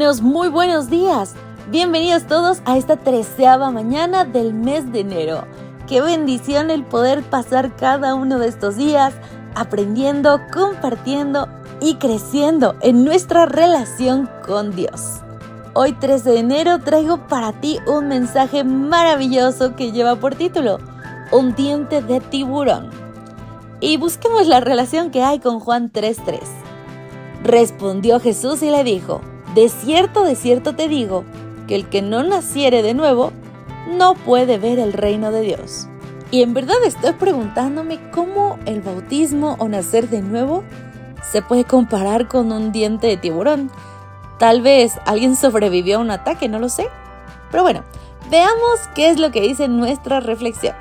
muy buenos días. Bienvenidos todos a esta treceava mañana del mes de enero. Qué bendición el poder pasar cada uno de estos días aprendiendo, compartiendo y creciendo en nuestra relación con Dios. Hoy 13 de enero traigo para ti un mensaje maravilloso que lleva por título Un diente de tiburón. Y busquemos la relación que hay con Juan 3.3. Respondió Jesús y le dijo, De cierto, de cierto te digo, que el que no naciere de nuevo, no puede ver el reino de Dios. Y en verdad estoy preguntándome cómo el bautismo o nacer de nuevo se puede comparar con un diente de tiburón Tal vez alguien sobrevivió a un ataque, no lo sé. Pero bueno, veamos qué es lo que dice nuestra reflexión.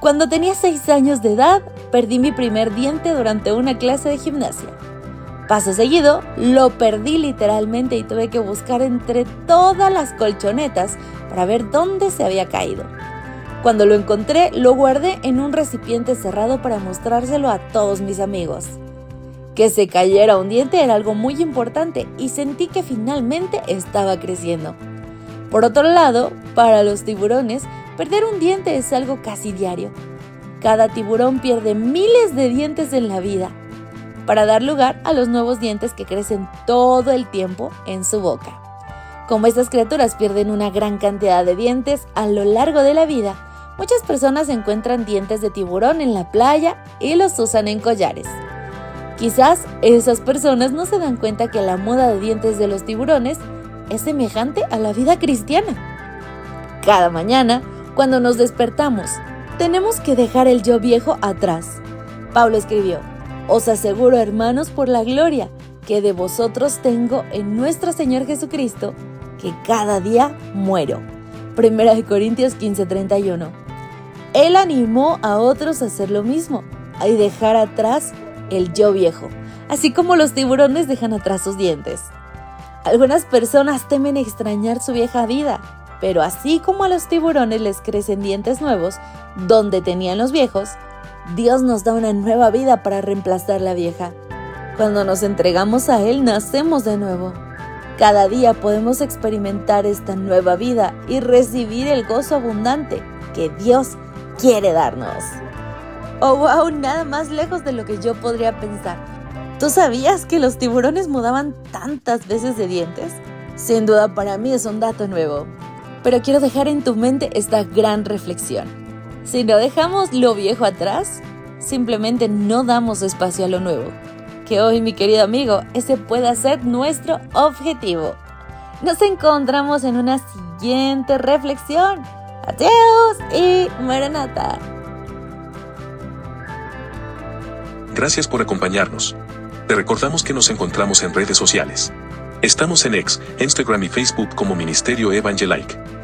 Cuando tenía 6 años de edad, perdí mi primer diente durante una clase de gimnasia. Paso seguido, lo perdí literalmente y tuve que buscar entre todas las colchonetas para ver dónde se había caído. Cuando lo encontré, lo guardé en un recipiente cerrado para mostrárselo a todos mis amigos. Que se cayera un diente era algo muy importante y sentí que finalmente estaba creciendo. Por otro lado, para los tiburones, perder un diente es algo casi diario. Cada tiburón pierde miles de dientes en la vida para dar lugar a los nuevos dientes que crecen todo el tiempo en su boca. Como estas criaturas pierden una gran cantidad de dientes a lo largo de la vida, muchas personas encuentran dientes de tiburón en la playa y los usan en collares. Quizás esas personas no se dan cuenta que la moda de dientes de los tiburones es semejante a la vida cristiana. Cada mañana, cuando nos despertamos, tenemos que dejar el yo viejo atrás. Pablo escribió, Os aseguro, hermanos, por la gloria que de vosotros tengo en nuestro Señor Jesucristo, que cada día muero. Primera de Corintios 15:31. Él animó a otros a hacer lo mismo y dejar atrás el yo viejo, así como los tiburones dejan atrás sus dientes. Algunas personas temen extrañar su vieja vida, pero así como a los tiburones les crecen dientes nuevos donde tenían los viejos, Dios nos da una nueva vida para reemplazar la vieja. Cuando nos entregamos a Él, nacemos de nuevo. Cada día podemos experimentar esta nueva vida y recibir el gozo abundante que Dios quiere darnos. Oh, wow, nada más lejos de lo que yo podría pensar. ¿Tú sabías que los tiburones mudaban tantas veces de dientes? Sin duda para mí es un dato nuevo. Pero quiero dejar en tu mente esta gran reflexión. Si no dejamos lo viejo atrás, simplemente no damos espacio a lo nuevo. Que hoy, mi querido amigo, ese pueda ser nuestro objetivo. Nos encontramos en una siguiente reflexión. Adiós y maranata. Gracias por acompañarnos. Te recordamos que nos encontramos en redes sociales. Estamos en X, Instagram y Facebook como Ministerio Evangelike.